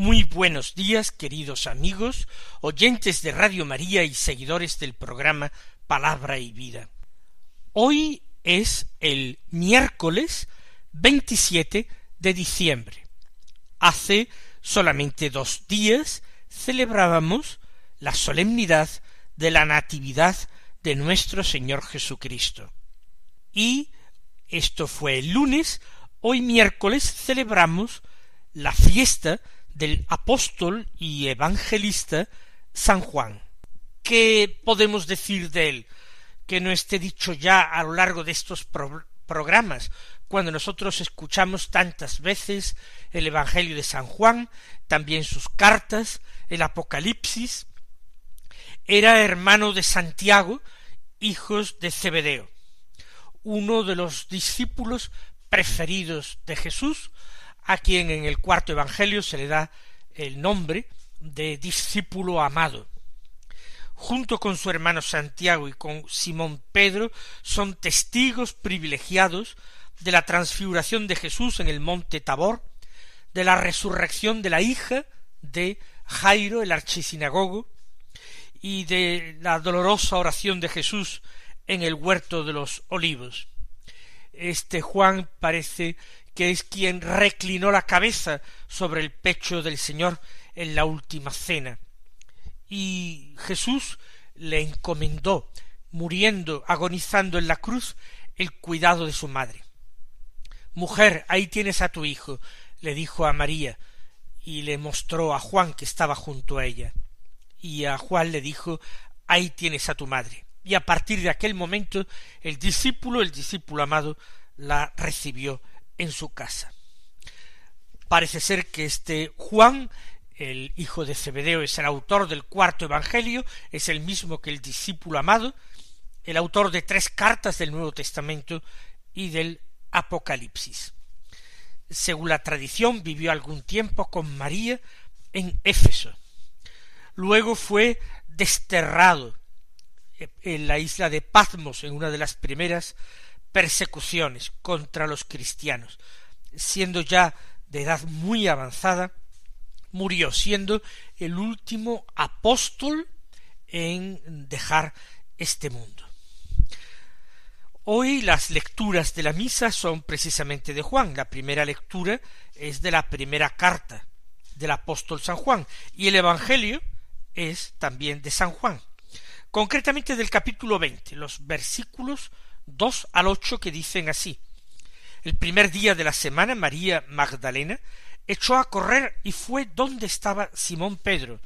Muy buenos días, queridos amigos, oyentes de Radio María y seguidores del programa Palabra y Vida. Hoy es el miércoles 27 de diciembre. Hace solamente dos días celebrábamos la solemnidad de la Natividad de nuestro Señor Jesucristo. Y esto fue el lunes, hoy miércoles celebramos la fiesta del apóstol y evangelista San Juan. ¿Qué podemos decir de él? Que no esté dicho ya a lo largo de estos programas, cuando nosotros escuchamos tantas veces el Evangelio de San Juan, también sus cartas, el Apocalipsis, era hermano de Santiago, hijos de Zebedeo, uno de los discípulos preferidos de Jesús, a quien en el cuarto Evangelio se le da el nombre de discípulo amado. Junto con su hermano Santiago y con Simón Pedro son testigos privilegiados de la transfiguración de Jesús en el monte Tabor, de la resurrección de la hija de Jairo, el archisinagogo, y de la dolorosa oración de Jesús en el huerto de los olivos. Este Juan parece que es quien reclinó la cabeza sobre el pecho del Señor en la última cena. Y Jesús le encomendó, muriendo, agonizando en la cruz, el cuidado de su madre. Mujer, ahí tienes a tu hijo, le dijo a María, y le mostró a Juan que estaba junto a ella. Y a Juan le dijo, ahí tienes a tu madre. Y a partir de aquel momento el discípulo, el discípulo amado, la recibió en su casa. Parece ser que este Juan, el hijo de Zebedeo, es el autor del cuarto Evangelio, es el mismo que el discípulo amado, el autor de tres cartas del Nuevo Testamento y del Apocalipsis. Según la tradición, vivió algún tiempo con María en Éfeso. Luego fue desterrado en la isla de Patmos en una de las primeras persecuciones contra los cristianos. Siendo ya de edad muy avanzada, murió siendo el último apóstol en dejar este mundo. Hoy las lecturas de la misa son precisamente de Juan. La primera lectura es de la primera carta del apóstol San Juan y el Evangelio es también de San Juan. Concretamente del capítulo veinte, los versículos dos al ocho que dicen así. El primer día de la semana María Magdalena echó a correr y fue donde estaba Simón Pedro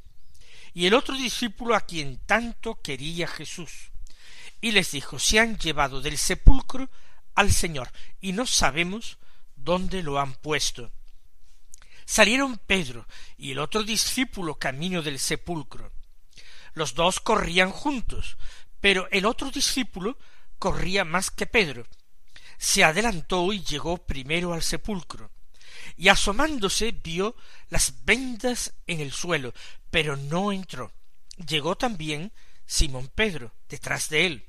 y el otro discípulo a quien tanto quería Jesús. Y les dijo, se han llevado del sepulcro al Señor y no sabemos dónde lo han puesto. Salieron Pedro y el otro discípulo camino del sepulcro. Los dos corrían juntos, pero el otro discípulo corría más que Pedro. Se adelantó y llegó primero al sepulcro, y asomándose vio las vendas en el suelo, pero no entró. Llegó también Simón Pedro detrás de él,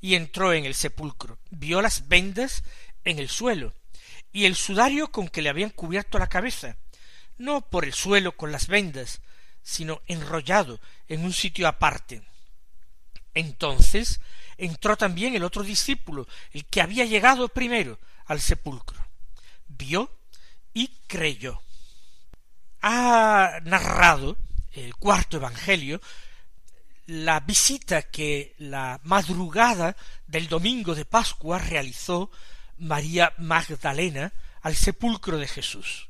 y entró en el sepulcro, vio las vendas en el suelo, y el sudario con que le habían cubierto la cabeza, no por el suelo con las vendas, sino enrollado en un sitio aparte. Entonces entró también el otro discípulo, el que había llegado primero al sepulcro. Vio y creyó. Ha narrado el cuarto Evangelio la visita que la madrugada del domingo de Pascua realizó María Magdalena al sepulcro de Jesús.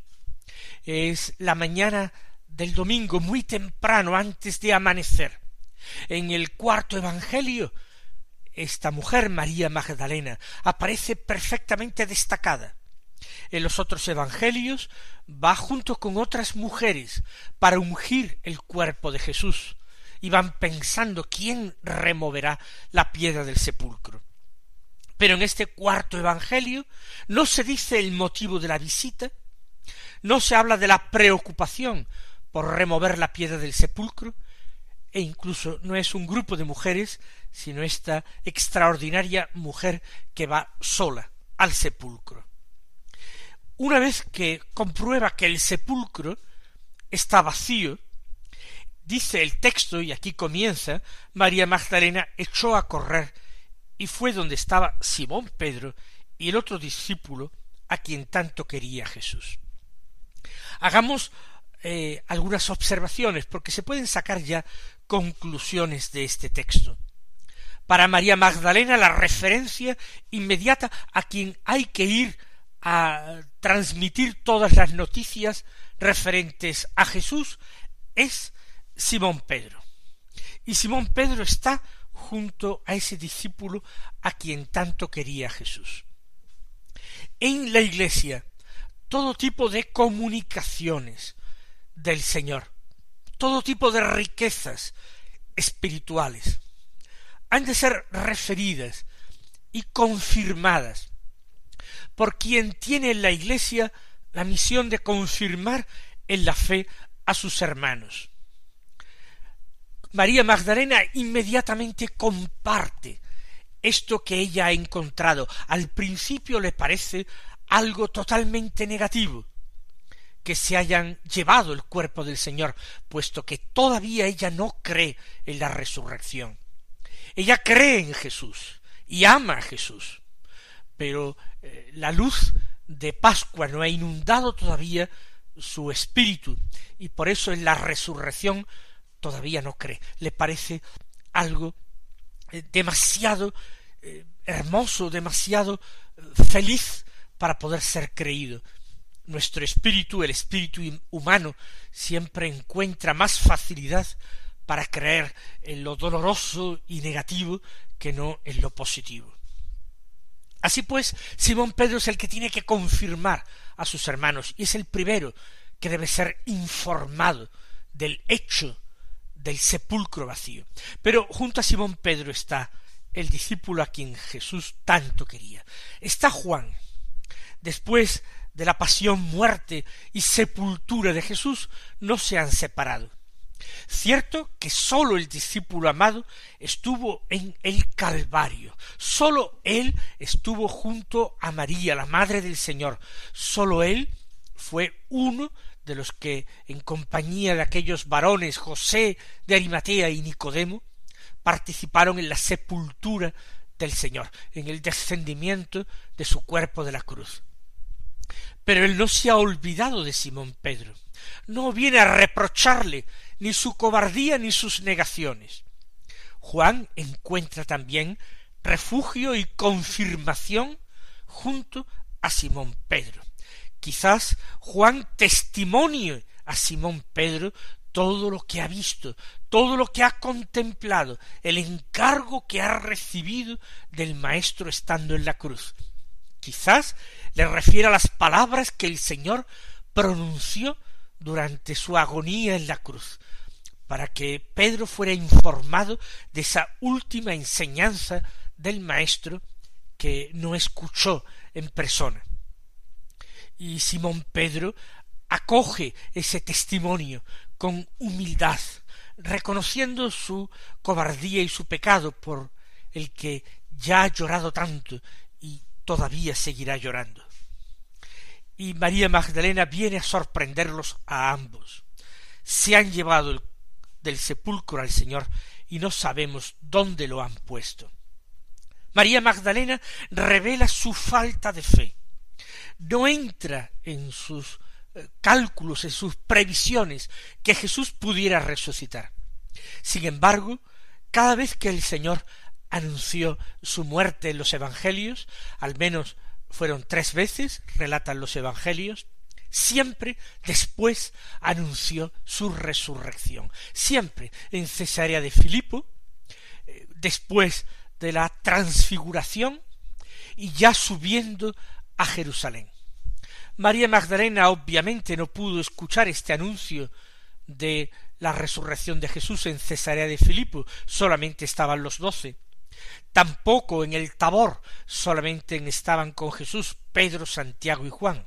Es la mañana del domingo muy temprano antes de amanecer. En el cuarto Evangelio esta mujer, María Magdalena, aparece perfectamente destacada. En los otros evangelios va junto con otras mujeres para ungir el cuerpo de Jesús y van pensando quién removerá la piedra del sepulcro. Pero en este cuarto Evangelio no se dice el motivo de la visita, no se habla de la preocupación por remover la piedra del sepulcro, e incluso no es un grupo de mujeres, sino esta extraordinaria mujer que va sola al sepulcro. Una vez que comprueba que el sepulcro está vacío, dice el texto, y aquí comienza, María Magdalena echó a correr y fue donde estaba Simón Pedro y el otro discípulo a quien tanto quería Jesús. Hagamos eh, algunas observaciones, porque se pueden sacar ya conclusiones de este texto. Para María Magdalena la referencia inmediata a quien hay que ir a transmitir todas las noticias referentes a Jesús es Simón Pedro. Y Simón Pedro está junto a ese discípulo a quien tanto quería Jesús. En la iglesia, todo tipo de comunicaciones del Señor, todo tipo de riquezas espirituales, han de ser referidas y confirmadas por quien tiene en la Iglesia la misión de confirmar en la fe a sus hermanos. María Magdalena inmediatamente comparte esto que ella ha encontrado. Al principio le parece algo totalmente negativo, que se hayan llevado el cuerpo del Señor, puesto que todavía ella no cree en la resurrección. Ella cree en Jesús y ama a Jesús, pero eh, la luz de Pascua no ha inundado todavía su espíritu y por eso en la resurrección todavía no cree. Le parece algo eh, demasiado eh, hermoso, demasiado feliz para poder ser creído. Nuestro espíritu, el espíritu humano, siempre encuentra más facilidad para creer en lo doloroso y negativo que no en lo positivo. Así pues, Simón Pedro es el que tiene que confirmar a sus hermanos y es el primero que debe ser informado del hecho del sepulcro vacío. Pero junto a Simón Pedro está el discípulo a quien Jesús tanto quería. Está Juan. Después de la pasión, muerte y sepultura de Jesús, no se han separado. Cierto que sólo el discípulo amado estuvo en el Calvario, sólo él estuvo junto a María, la Madre del Señor, sólo él fue uno de los que, en compañía de aquellos varones José de Arimatea y Nicodemo, participaron en la sepultura del Señor, en el descendimiento de su cuerpo de la cruz. Pero él no se ha olvidado de Simón Pedro, no viene a reprocharle ni su cobardía ni sus negaciones. Juan encuentra también refugio y confirmación junto a Simón Pedro. Quizás Juan testimonie a Simón Pedro todo lo que ha visto, todo lo que ha contemplado, el encargo que ha recibido del Maestro estando en la cruz. Quizás le refiera las palabras que el Señor pronunció durante su agonía en la cruz, para que Pedro fuera informado de esa última enseñanza del Maestro que no escuchó en persona. Y Simón Pedro acoge ese testimonio con humildad, reconociendo su cobardía y su pecado por el que ya ha llorado tanto todavía seguirá llorando y María Magdalena viene a sorprenderlos a ambos. Se han llevado del sepulcro al Señor y no sabemos dónde lo han puesto. María Magdalena revela su falta de fe. No entra en sus eh, cálculos, en sus previsiones, que Jesús pudiera resucitar. Sin embargo, cada vez que el Señor anunció su muerte en los Evangelios, al menos fueron tres veces, relatan los evangelios, siempre después anunció su resurrección, siempre en Cesarea de Filipo, eh, después de la transfiguración y ya subiendo a Jerusalén. María Magdalena obviamente no pudo escuchar este anuncio de la resurrección de Jesús en Cesarea de Filipo, solamente estaban los doce. Tampoco en el Tabor solamente estaban con Jesús Pedro, Santiago y Juan.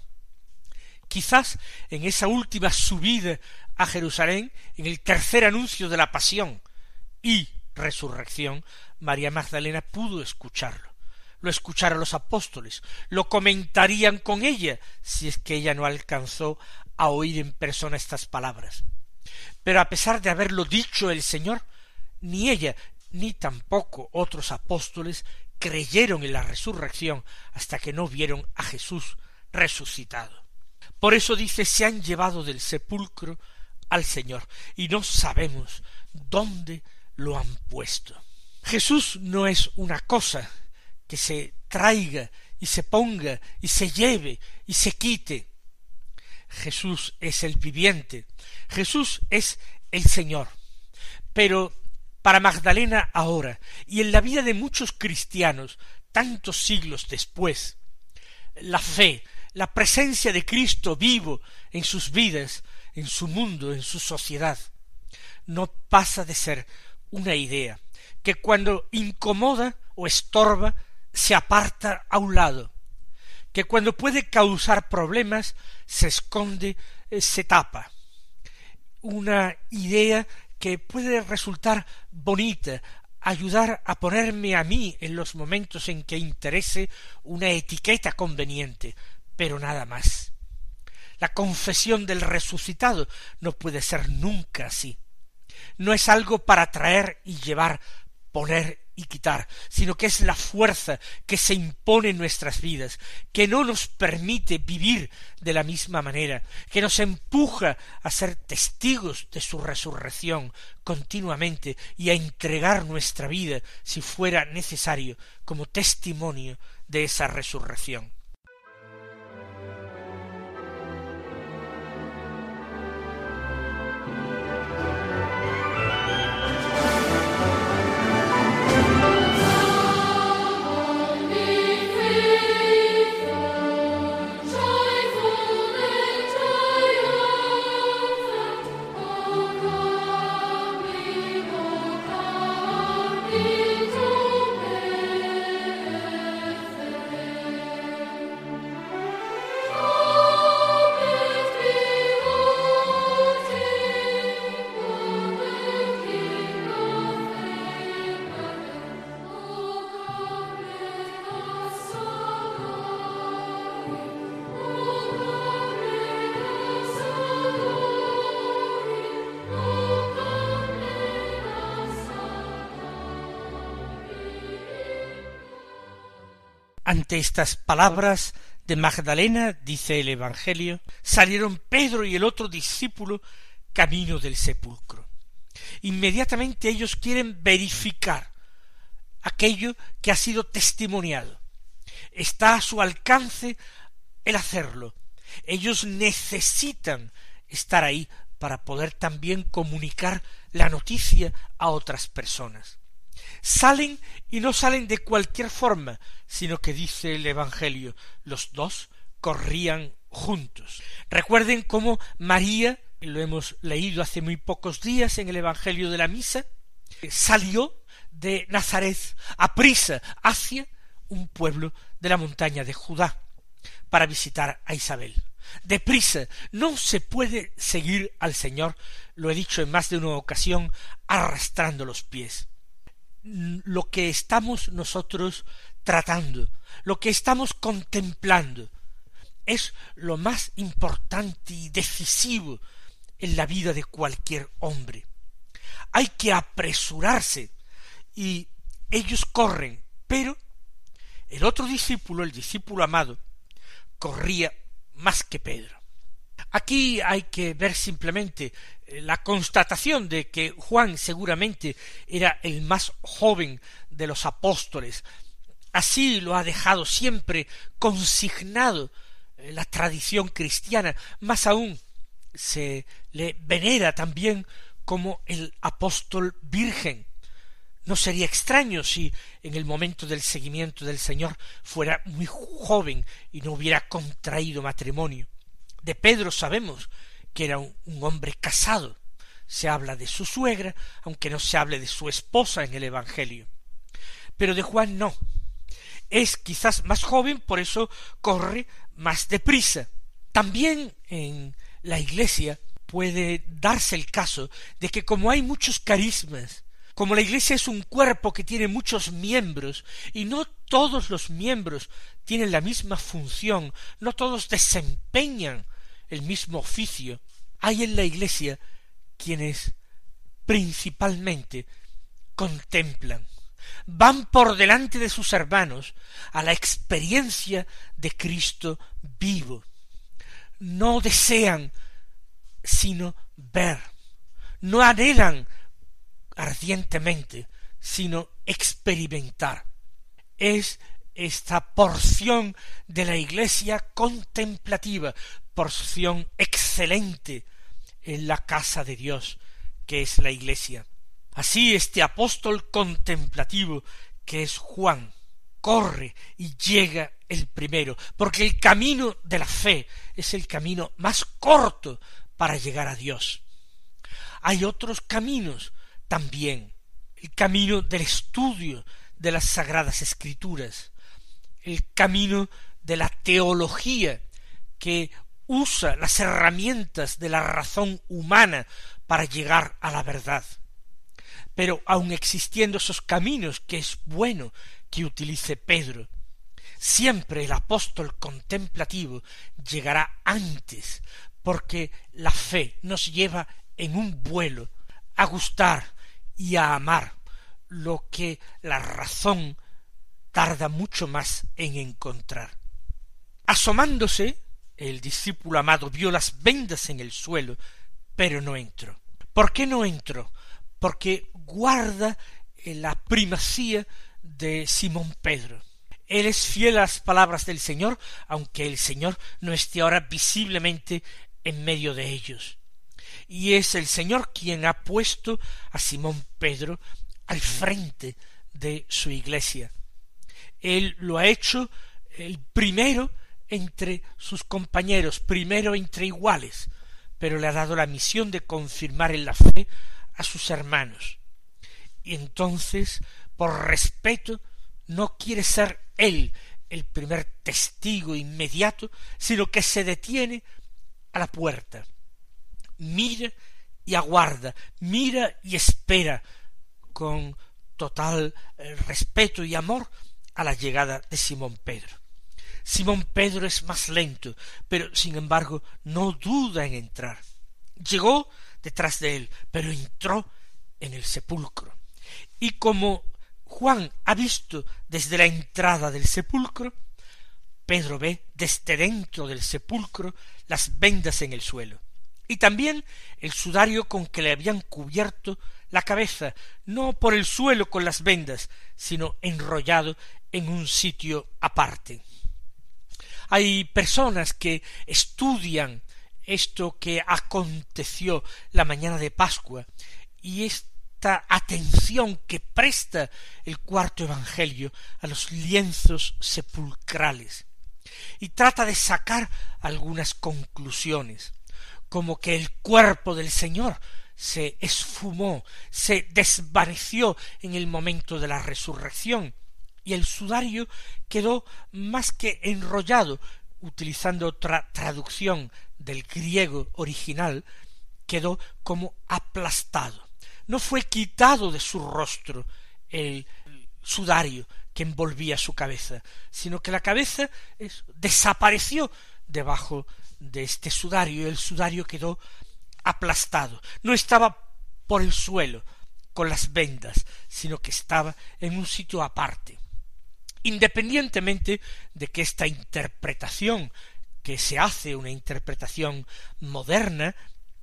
Quizás en esa última subida a Jerusalén, en el tercer anuncio de la pasión y resurrección, María Magdalena pudo escucharlo. Lo escucharon los apóstoles, lo comentarían con ella, si es que ella no alcanzó a oír en persona estas palabras. Pero a pesar de haberlo dicho el Señor, ni ella ni tampoco otros apóstoles creyeron en la resurrección hasta que no vieron a Jesús resucitado. Por eso dice se han llevado del sepulcro al Señor y no sabemos dónde lo han puesto. Jesús no es una cosa que se traiga y se ponga y se lleve y se quite. Jesús es el viviente, Jesús es el Señor. Pero para Magdalena ahora y en la vida de muchos cristianos tantos siglos después, la fe, la presencia de Cristo vivo en sus vidas, en su mundo, en su sociedad, no pasa de ser una idea que cuando incomoda o estorba se aparta a un lado, que cuando puede causar problemas se esconde, eh, se tapa. Una idea que puede resultar bonita, ayudar a ponerme a mí en los momentos en que interese una etiqueta conveniente, pero nada más. La confesión del resucitado no puede ser nunca así. No es algo para traer y llevar, poner y quitar, sino que es la fuerza que se impone en nuestras vidas, que no nos permite vivir de la misma manera, que nos empuja a ser testigos de su resurrección continuamente y a entregar nuestra vida, si fuera necesario, como testimonio de esa resurrección. Estas palabras de Magdalena, dice el Evangelio, salieron Pedro y el otro discípulo camino del sepulcro. Inmediatamente ellos quieren verificar aquello que ha sido testimoniado. Está a su alcance el hacerlo. Ellos necesitan estar ahí para poder también comunicar la noticia a otras personas salen y no salen de cualquier forma, sino que dice el Evangelio, los dos corrían juntos. Recuerden cómo María, lo hemos leído hace muy pocos días en el Evangelio de la Misa, salió de Nazaret a prisa hacia un pueblo de la montaña de Judá para visitar a Isabel. Deprisa, no se puede seguir al Señor, lo he dicho en más de una ocasión, arrastrando los pies lo que estamos nosotros tratando, lo que estamos contemplando, es lo más importante y decisivo en la vida de cualquier hombre. Hay que apresurarse y ellos corren, pero el otro discípulo, el discípulo amado, corría más que Pedro. Aquí hay que ver simplemente eh, la constatación de que Juan seguramente era el más joven de los apóstoles. Así lo ha dejado siempre consignado eh, la tradición cristiana. Más aún se le venera también como el apóstol virgen. No sería extraño si en el momento del seguimiento del Señor fuera muy joven y no hubiera contraído matrimonio. De Pedro sabemos que era un, hombre casado, se habla de su suegra, aunque no se hable de su esposa en el Evangelio. Pero de Juan no. Es quizás más joven, por eso corre más deprisa. También en la Iglesia puede darse el caso de que como hay muchos carismas, como la Iglesia es un cuerpo que tiene muchos miembros, y no todos los miembros tienen la misma función, no todos desempeñan el mismo oficio, hay en la Iglesia quienes principalmente contemplan, van por delante de sus hermanos a la experiencia de Cristo vivo. No desean sino ver, no anhelan ardientemente, sino experimentar. Es esta porción de la iglesia contemplativa, porción excelente en la casa de Dios, que es la iglesia. Así este apóstol contemplativo, que es Juan, corre y llega el primero, porque el camino de la fe es el camino más corto para llegar a Dios. Hay otros caminos también, el camino del estudio de las sagradas escrituras, el camino de la teología que usa las herramientas de la razón humana para llegar a la verdad. Pero aun existiendo esos caminos que es bueno que utilice Pedro, siempre el apóstol contemplativo llegará antes, porque la fe nos lleva en un vuelo a gustar y a amar lo que la razón tarda mucho más en encontrar. Asomándose, el discípulo amado vio las vendas en el suelo, pero no entró. ¿Por qué no entró? Porque guarda la primacía de Simón Pedro. Él es fiel a las palabras del Señor, aunque el Señor no esté ahora visiblemente en medio de ellos. Y es el Señor quien ha puesto a Simón Pedro al frente de su iglesia. Él lo ha hecho el primero entre sus compañeros, primero entre iguales, pero le ha dado la misión de confirmar en la fe a sus hermanos. Y entonces, por respeto, no quiere ser él el primer testigo inmediato, sino que se detiene a la puerta, mira y aguarda, mira y espera con total eh, respeto y amor a la llegada de Simón Pedro. Simón Pedro es más lento, pero sin embargo no duda en entrar. Llegó detrás de él, pero entró en el sepulcro. Y como Juan ha visto desde la entrada del sepulcro, Pedro ve desde dentro del sepulcro las vendas en el suelo, y también el sudario con que le habían cubierto la cabeza, no por el suelo con las vendas, sino enrollado en un sitio aparte. Hay personas que estudian esto que aconteció la mañana de Pascua y esta atención que presta el cuarto Evangelio a los lienzos sepulcrales y trata de sacar algunas conclusiones, como que el cuerpo del Señor se esfumó, se desvaneció en el momento de la resurrección, y el sudario quedó más que enrollado, utilizando otra traducción del griego original, quedó como aplastado. No fue quitado de su rostro el sudario que envolvía su cabeza, sino que la cabeza desapareció debajo de este sudario y el sudario quedó aplastado. No estaba por el suelo con las vendas, sino que estaba en un sitio aparte independientemente de que esta interpretación que se hace, una interpretación moderna,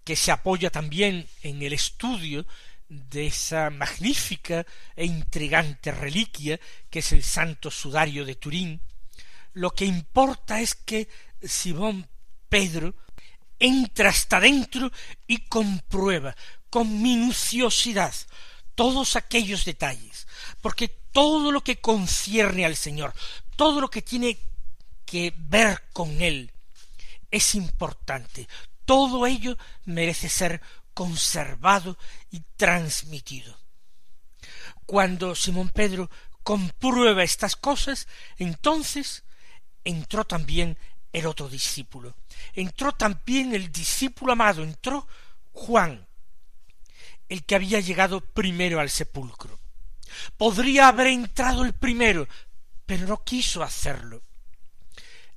que se apoya también en el estudio de esa magnífica e intrigante reliquia que es el Santo Sudario de Turín, lo que importa es que Simón Pedro entra hasta dentro y comprueba con minuciosidad todos aquellos detalles, porque todo lo que concierne al Señor, todo lo que tiene que ver con Él, es importante. Todo ello merece ser conservado y transmitido. Cuando Simón Pedro comprueba estas cosas, entonces entró también el otro discípulo. Entró también el discípulo amado, entró Juan, el que había llegado primero al sepulcro. Podría haber entrado el primero, pero no quiso hacerlo.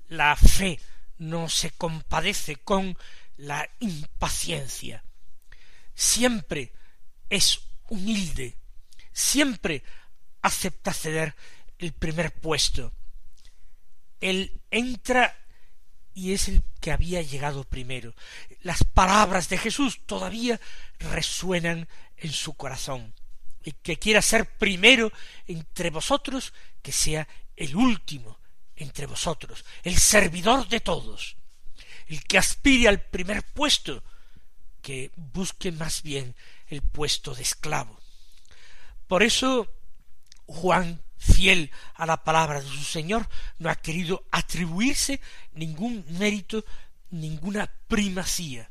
La fe no se compadece con la impaciencia. Siempre es humilde, siempre acepta ceder el primer puesto. Él entra y es el que había llegado primero. Las palabras de Jesús todavía resuenan en su corazón. El que quiera ser primero entre vosotros, que sea el último entre vosotros, el servidor de todos. El que aspire al primer puesto, que busque más bien el puesto de esclavo. Por eso Juan, fiel a la palabra de su Señor, no ha querido atribuirse ningún mérito, ninguna primacía.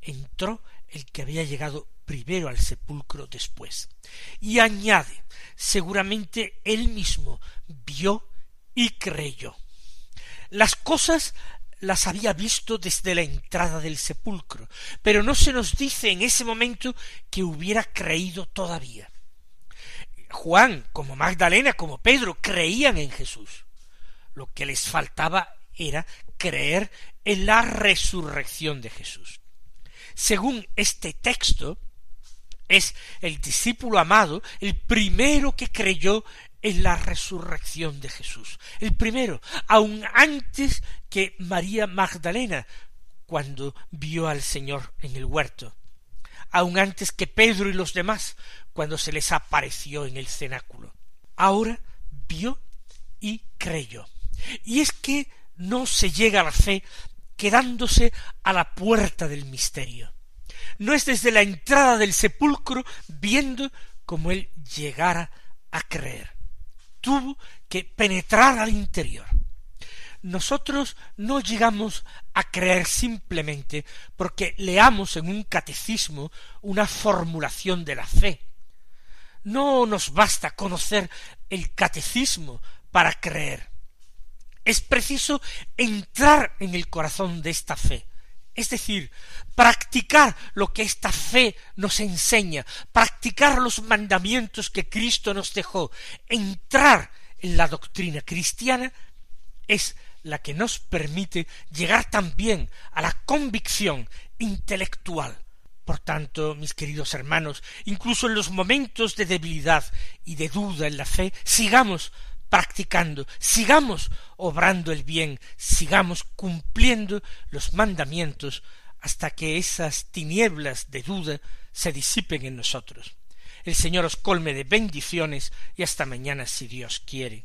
Entró el que había llegado primero al sepulcro después. Y añade, seguramente él mismo vio y creyó. Las cosas las había visto desde la entrada del sepulcro, pero no se nos dice en ese momento que hubiera creído todavía. Juan, como Magdalena, como Pedro, creían en Jesús. Lo que les faltaba era creer en la resurrección de Jesús. Según este texto, es el discípulo amado el primero que creyó en la resurrección de Jesús. El primero, aun antes que María Magdalena, cuando vio al Señor en el huerto, aun antes que Pedro y los demás, cuando se les apareció en el cenáculo. Ahora vio y creyó. Y es que no se llega a la fe quedándose a la puerta del misterio. No es desde la entrada del sepulcro viendo como él llegara a creer tuvo que penetrar al interior. Nosotros no llegamos a creer simplemente porque leamos en un catecismo una formulación de la fe. No nos basta conocer el catecismo para creer. Es preciso entrar en el corazón de esta fe, es decir, practicar lo que esta fe nos enseña, practicar los mandamientos que Cristo nos dejó, entrar en la doctrina cristiana, es la que nos permite llegar también a la convicción intelectual. Por tanto, mis queridos hermanos, incluso en los momentos de debilidad y de duda en la fe, sigamos practicando, sigamos obrando el bien, sigamos cumpliendo los mandamientos hasta que esas tinieblas de duda se disipen en nosotros. El Señor os colme de bendiciones y hasta mañana si Dios quiere.